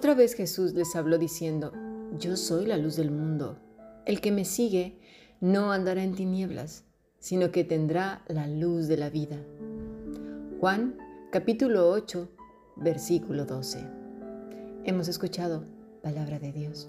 Otra vez Jesús les habló diciendo, Yo soy la luz del mundo. El que me sigue no andará en tinieblas, sino que tendrá la luz de la vida. Juan capítulo 8, versículo 12. Hemos escuchado palabra de Dios.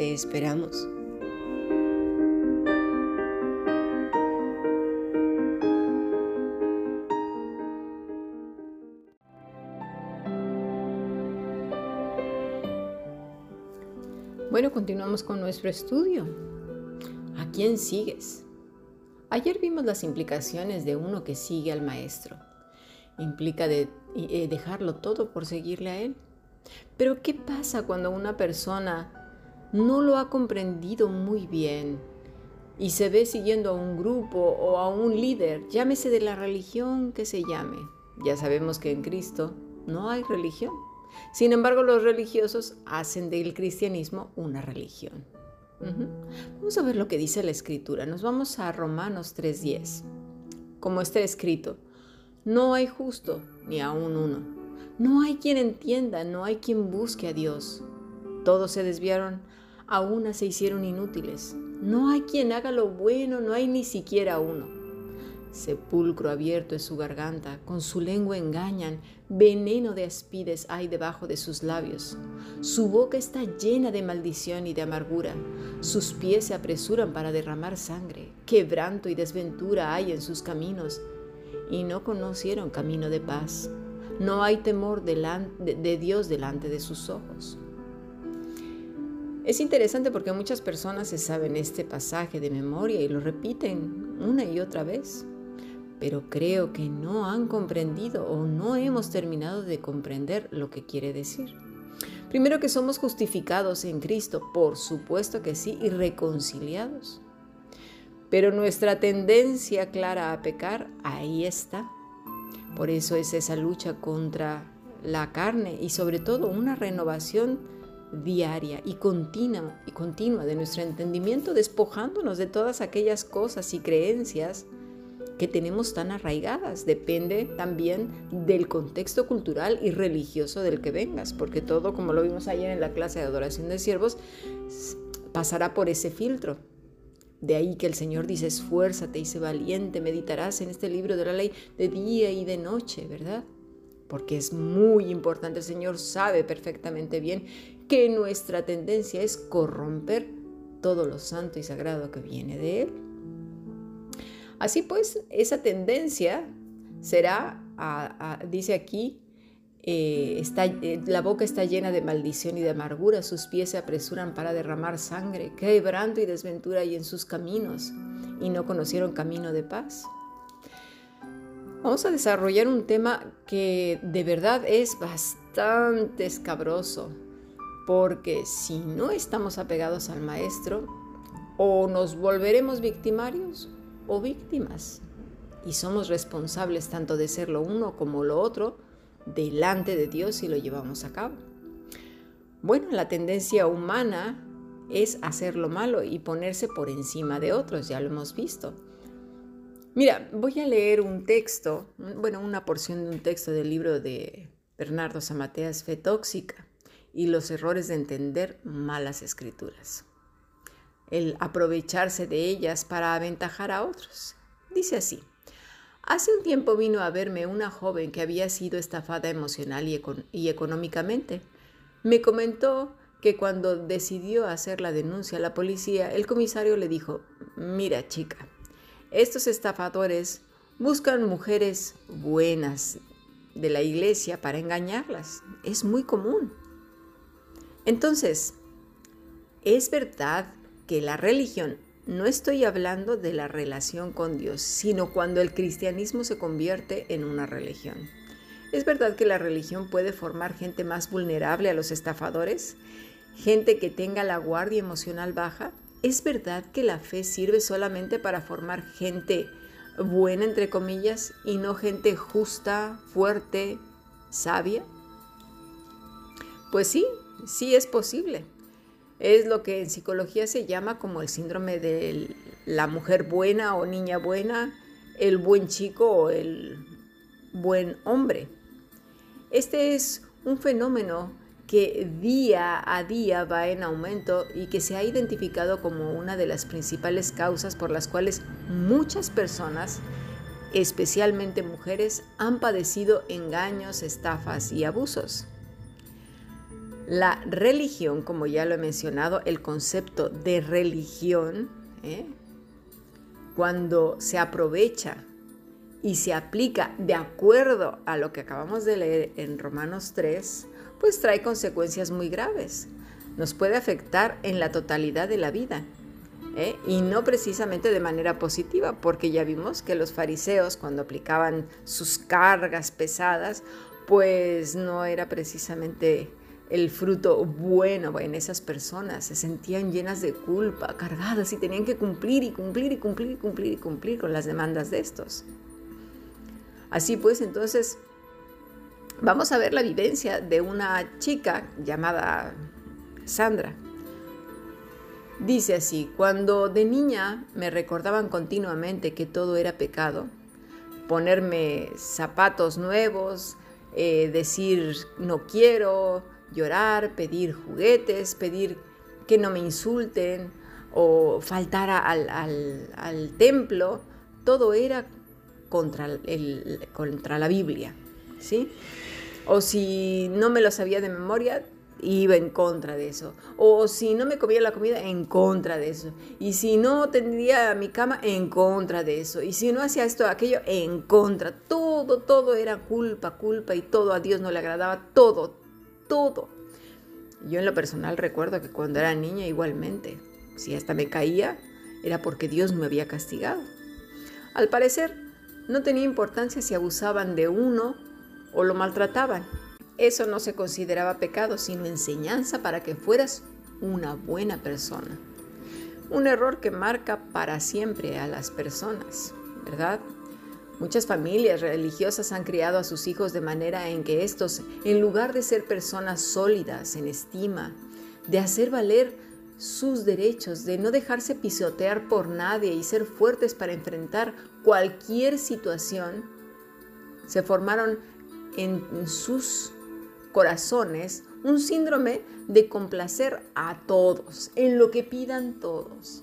Te esperamos. Bueno, continuamos con nuestro estudio. ¿A quién sigues? Ayer vimos las implicaciones de uno que sigue al maestro. Implica de, eh, dejarlo todo por seguirle a él. Pero ¿qué pasa cuando una persona no lo ha comprendido muy bien y se ve siguiendo a un grupo o a un líder, llámese de la religión que se llame. Ya sabemos que en Cristo no hay religión. Sin embargo, los religiosos hacen del cristianismo una religión. Vamos a ver lo que dice la escritura. Nos vamos a Romanos 3:10. Como está escrito, no hay justo ni aún uno. No hay quien entienda, no hay quien busque a Dios. Todos se desviaron, a una se hicieron inútiles. No hay quien haga lo bueno, no hay ni siquiera uno. Sepulcro abierto es su garganta, con su lengua engañan, veneno de aspides hay debajo de sus labios. Su boca está llena de maldición y de amargura, sus pies se apresuran para derramar sangre, quebranto y desventura hay en sus caminos, y no conocieron camino de paz. No hay temor de Dios delante de sus ojos. Es interesante porque muchas personas se saben este pasaje de memoria y lo repiten una y otra vez, pero creo que no han comprendido o no hemos terminado de comprender lo que quiere decir. Primero que somos justificados en Cristo, por supuesto que sí, y reconciliados. Pero nuestra tendencia clara a pecar, ahí está. Por eso es esa lucha contra la carne y sobre todo una renovación diaria y continua, y continua de nuestro entendimiento, despojándonos de todas aquellas cosas y creencias que tenemos tan arraigadas. Depende también del contexto cultural y religioso del que vengas, porque todo, como lo vimos ayer en la clase de adoración de siervos, pasará por ese filtro. De ahí que el Señor dice, esfuérzate y sé valiente, meditarás en este libro de la ley de día y de noche, ¿verdad? Porque es muy importante, el Señor sabe perfectamente bien que nuestra tendencia es corromper todo lo santo y sagrado que viene de Él. Así pues, esa tendencia será, dice aquí, eh, está, eh, la boca está llena de maldición y de amargura, sus pies se apresuran para derramar sangre, quebrando y desventura hay en sus caminos, y no conocieron camino de paz. Vamos a desarrollar un tema que de verdad es bastante escabroso, porque si no estamos apegados al maestro, o nos volveremos victimarios o víctimas, y somos responsables tanto de ser lo uno como lo otro delante de Dios si lo llevamos a cabo. Bueno, la tendencia humana es hacer lo malo y ponerse por encima de otros, ya lo hemos visto. Mira, voy a leer un texto, bueno, una porción de un texto del libro de Bernardo Zamateas, Fe Tóxica y los errores de entender malas escrituras. El aprovecharse de ellas para aventajar a otros. Dice así. Hace un tiempo vino a verme una joven que había sido estafada emocional y, y, económicamente. Me comentó que cuando decidió hacer la denuncia a la policía, el comisario le dijo, mira chica, estos estafadores buscan mujeres buenas de la iglesia para engañarlas. Es muy común. Entonces, es verdad que la religión, no estoy hablando de la relación con Dios, sino cuando el cristianismo se convierte en una religión. ¿Es verdad que la religión puede formar gente más vulnerable a los estafadores? ¿Gente que tenga la guardia emocional baja? ¿Es verdad que la fe sirve solamente para formar gente buena, entre comillas, y no gente justa, fuerte, sabia? Pues sí, sí es posible. Es lo que en psicología se llama como el síndrome de la mujer buena o niña buena, el buen chico o el buen hombre. Este es un fenómeno que día a día va en aumento y que se ha identificado como una de las principales causas por las cuales muchas personas, especialmente mujeres, han padecido engaños, estafas y abusos. La religión, como ya lo he mencionado, el concepto de religión, ¿eh? cuando se aprovecha y se aplica de acuerdo a lo que acabamos de leer en Romanos 3, pues trae consecuencias muy graves. Nos puede afectar en la totalidad de la vida. ¿eh? Y no precisamente de manera positiva, porque ya vimos que los fariseos cuando aplicaban sus cargas pesadas, pues no era precisamente el fruto bueno en esas personas. Se sentían llenas de culpa, cargadas y tenían que cumplir y cumplir y cumplir y cumplir y cumplir con las demandas de estos. Así pues, entonces, vamos a ver la vivencia de una chica llamada Sandra. Dice así, cuando de niña me recordaban continuamente que todo era pecado, ponerme zapatos nuevos, eh, decir no quiero, llorar, pedir juguetes, pedir que no me insulten o faltar al, al, templo, todo era contra, contra la Biblia, ¿sí? O si no me lo sabía de memoria, iba en contra de eso. O si no me comía la comida, en contra de eso. Y si no tendría mi cama, en contra de eso. Y si no hacía esto, aquello, en contra. Todo, todo era culpa, culpa y todo a Dios no le agradaba. Todo, todo. Yo en lo personal recuerdo que cuando era niña igualmente, si hasta me caía, era porque Dios me había castigado. Al parecer, no tenía importancia si abusaban de uno o lo maltrataban. Eso no se consideraba pecado, sino enseñanza para que fueras una buena persona. Un error que marca para siempre a las personas, ¿verdad? Muchas familias religiosas han criado a sus hijos de manera en que estos, en lugar de ser personas sólidas en estima, de hacer valer sus derechos, de no dejarse pisotear por nadie y ser fuertes para enfrentar cualquier situación, se formaron en sus corazones un síndrome de complacer a todos, en lo que pidan todos.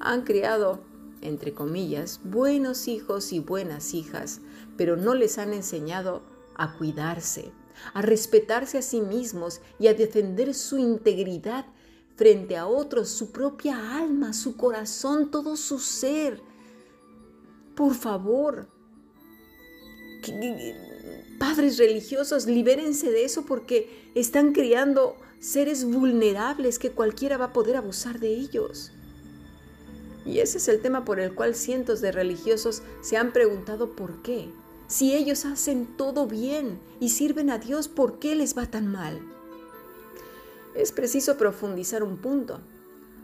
Han criado entre comillas, buenos hijos y buenas hijas, pero no les han enseñado a cuidarse, a respetarse a sí mismos y a defender su integridad frente a otros, su propia alma, su corazón, todo su ser. Por favor, padres religiosos, libérense de eso porque están criando seres vulnerables que cualquiera va a poder abusar de ellos. Y ese es el tema por el cual cientos de religiosos se han preguntado por qué. Si ellos hacen todo bien y sirven a Dios, ¿por qué les va tan mal? Es preciso profundizar un punto.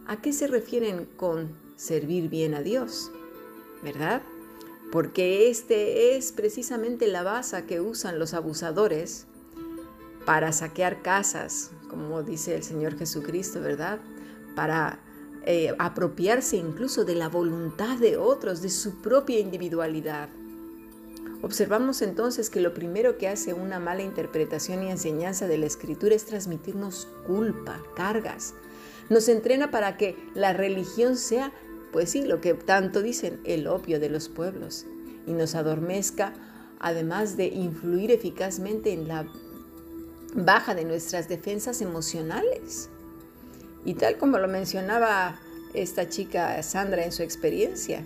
¿A qué se refieren con servir bien a Dios? ¿Verdad? Porque este es precisamente la base que usan los abusadores para saquear casas, como dice el Señor Jesucristo, ¿verdad? Para eh, apropiarse incluso de la voluntad de otros, de su propia individualidad. Observamos entonces que lo primero que hace una mala interpretación y enseñanza de la escritura es transmitirnos culpa, cargas. Nos entrena para que la religión sea, pues sí, lo que tanto dicen, el opio de los pueblos, y nos adormezca, además de influir eficazmente en la baja de nuestras defensas emocionales. Y tal como lo mencionaba esta chica Sandra en su experiencia,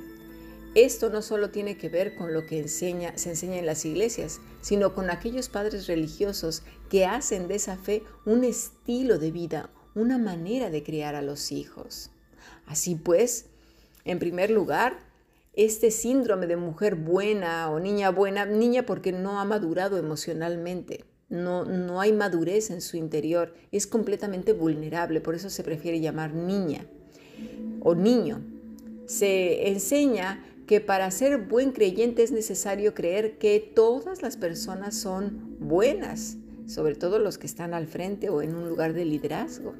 esto no solo tiene que ver con lo que enseña, se enseña en las iglesias, sino con aquellos padres religiosos que hacen de esa fe un estilo de vida, una manera de criar a los hijos. Así pues, en primer lugar, este síndrome de mujer buena o niña buena, niña porque no ha madurado emocionalmente, no, no hay madurez en su interior, es completamente vulnerable, por eso se prefiere llamar niña o niño. Se enseña que para ser buen creyente es necesario creer que todas las personas son buenas, sobre todo los que están al frente o en un lugar de liderazgo.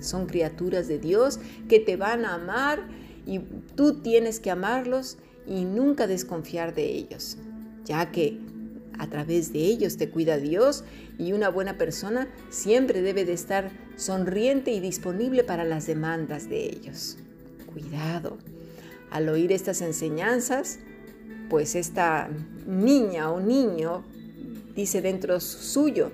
Son criaturas de Dios que te van a amar y tú tienes que amarlos y nunca desconfiar de ellos, ya que a través de ellos te cuida Dios y una buena persona siempre debe de estar sonriente y disponible para las demandas de ellos. Cuidado, al oír estas enseñanzas, pues esta niña o niño dice dentro suyo,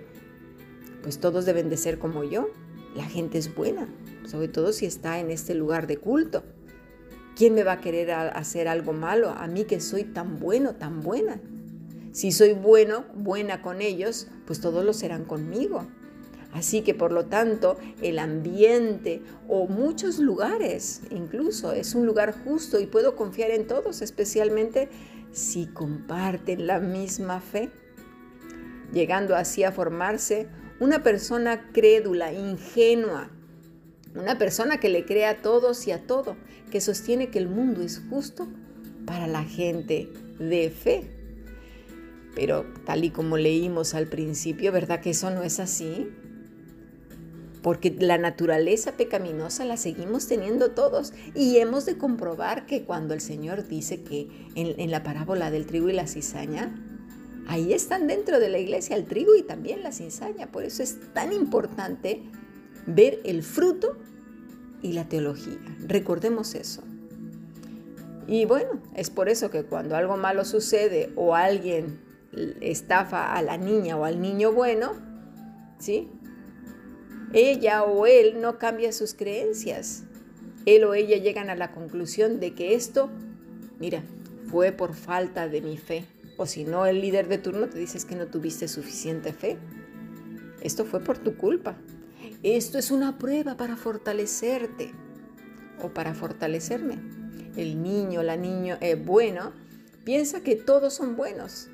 pues todos deben de ser como yo. La gente es buena, sobre todo si está en este lugar de culto. ¿Quién me va a querer hacer algo malo a mí que soy tan bueno, tan buena? Si soy bueno, buena con ellos, pues todos lo serán conmigo. Así que por lo tanto el ambiente o muchos lugares incluso es un lugar justo y puedo confiar en todos, especialmente si comparten la misma fe, llegando así a formarse una persona crédula, ingenua, una persona que le cree a todos y a todo, que sostiene que el mundo es justo para la gente de fe. Pero tal y como leímos al principio, ¿verdad que eso no es así? porque la naturaleza pecaminosa la seguimos teniendo todos y hemos de comprobar que cuando el Señor dice que en, la parábola del trigo y la cizaña, ahí están dentro de la iglesia el trigo y también la cizaña. Por eso es tan importante ver el fruto y la teología. Recordemos eso. Y bueno, es por eso que cuando algo malo sucede o alguien estafa a la niña o al niño bueno, ¿sí? ella o él no cambia sus creencias. Él o ella llegan a la conclusión de que esto, mira, fue por falta de mi fe. O si no, el líder de turno te dice que no tuviste suficiente fe. Esto fue por tu culpa. Esto es una prueba para fortalecerte o para fortalecerme. El niño, la niña eh, bueno, piensa que todos son buenos.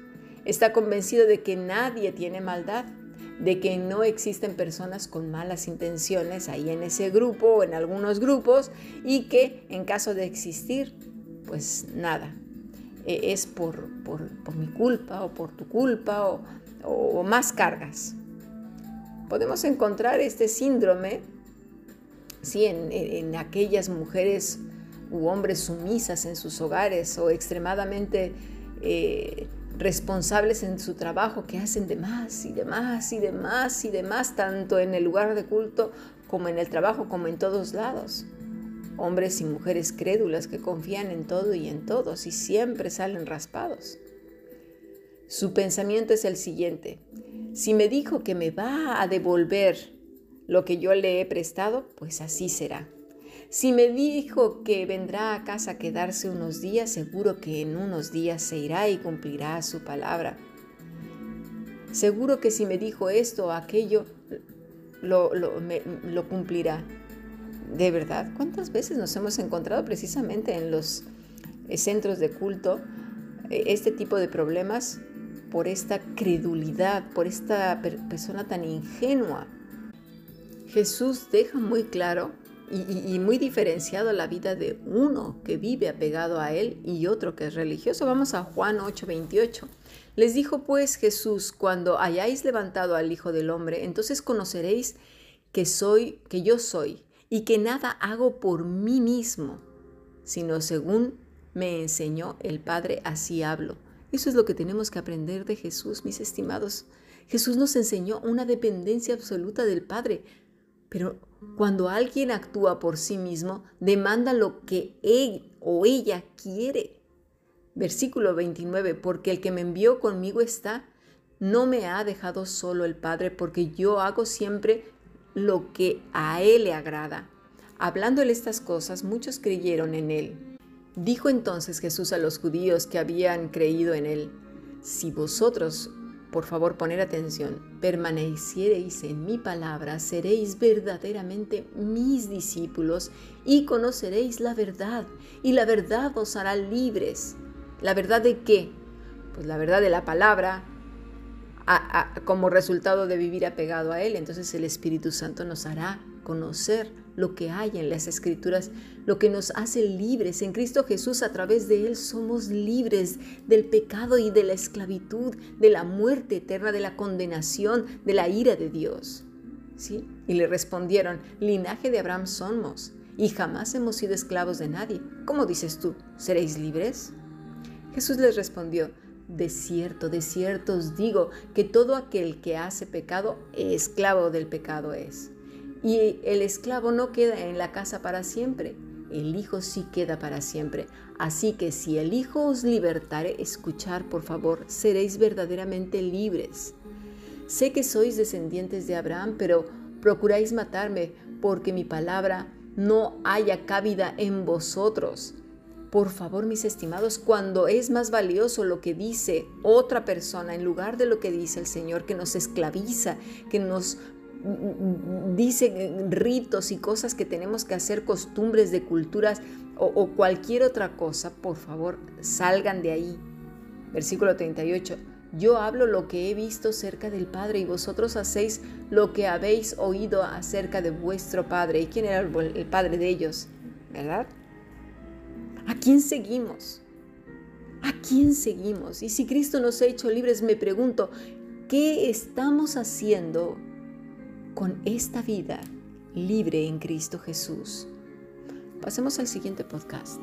Está convencido de que nadie tiene maldad de que no existen personas con malas intenciones ahí en ese grupo o en algunos grupos y que en caso de existir, pues nada, e, es por, mi culpa o por tu culpa o, más cargas. Podemos encontrar este síndrome sí, en, aquellas mujeres u hombres sumisas en sus hogares o extremadamente eh, responsables en su trabajo que hacen de más y de más y de más y de más, tanto en el lugar de culto como en el trabajo, como en todos lados. Hombres y mujeres crédulas que confían en todo y en todos y siempre salen raspados. Su pensamiento es el siguiente. Si me dijo que me va a devolver lo que yo le he prestado, pues así será. Si me dijo que vendrá a casa a quedarse unos días, seguro que en unos días se irá y cumplirá su palabra. Seguro que si me dijo esto o aquello, lo, lo cumplirá. De verdad, ¿cuántas veces nos hemos encontrado precisamente en los eh, centros de culto eh, este tipo de problemas por esta credulidad, por esta persona tan ingenua? Jesús deja muy claro y, muy diferenciado la vida de uno que vive apegado a Él y otro que es religioso. Vamos a Juan 8:28. Les dijo pues Jesús, cuando hayáis levantado al Hijo del Hombre, entonces conoceréis que soy, que yo soy, y que nada hago por mí mismo, sino según me enseñó el Padre, así hablo. Eso es lo que tenemos que aprender de Jesús, mis estimados. Jesús nos enseñó una dependencia absoluta del Padre, pero cuando alguien actúa por sí mismo, demanda lo que él o ella quiere. Versículo 29, porque el que me envió conmigo está, no me ha dejado solo el Padre, porque yo hago siempre lo que a Él le agrada. Hablándole estas cosas, muchos creyeron en Él. Dijo entonces Jesús a los judíos que habían creído en Él, si vosotros por favor poner atención, permaneciereis en mi palabra, seréis verdaderamente mis discípulos y conoceréis la verdad, y la verdad os hará libres. ¿La verdad de qué? Pues la verdad de la palabra, como resultado de vivir apegado a Él. Entonces el Espíritu Santo nos hará conocer lo que hay en las escrituras, lo que nos hace libres. En Cristo Jesús a través de Él somos libres del pecado y de la esclavitud, de la muerte eterna, de la condenación, de la ira de Dios. ¿Sí? Y le respondieron, linaje de Abraham somos y jamás hemos sido esclavos de nadie. ¿Cómo dices tú? ¿Seréis libres? Jesús les respondió, de cierto, de cierto os digo que todo aquel que hace pecado, esclavo del pecado es. Y el esclavo no queda en la casa para siempre, el Hijo sí queda para siempre. Así que si el Hijo os libertare, escuchar por favor, seréis verdaderamente libres. Sé que sois descendientes de Abraham, pero procuráis matarme porque mi palabra no haya cabida en vosotros. Por favor, mis estimados, cuando es más valioso lo que dice otra persona en lugar de lo que dice el Señor, que nos esclaviza, que nos dice ritos y cosas que tenemos que hacer, costumbres de culturas o, o cualquier otra cosa, por favor, salgan de ahí. Versículo 38. Yo hablo lo que he visto cerca del Padre y vosotros hacéis lo que habéis oído acerca de vuestro Padre. ¿Y quién era el Padre de ellos? ¿Verdad? ¿A quién seguimos? ¿A quién seguimos? Y si Cristo nos ha hecho libres, me pregunto, ¿qué estamos haciendo con esta vida libre en Cristo Jesús? Pasemos al siguiente podcast.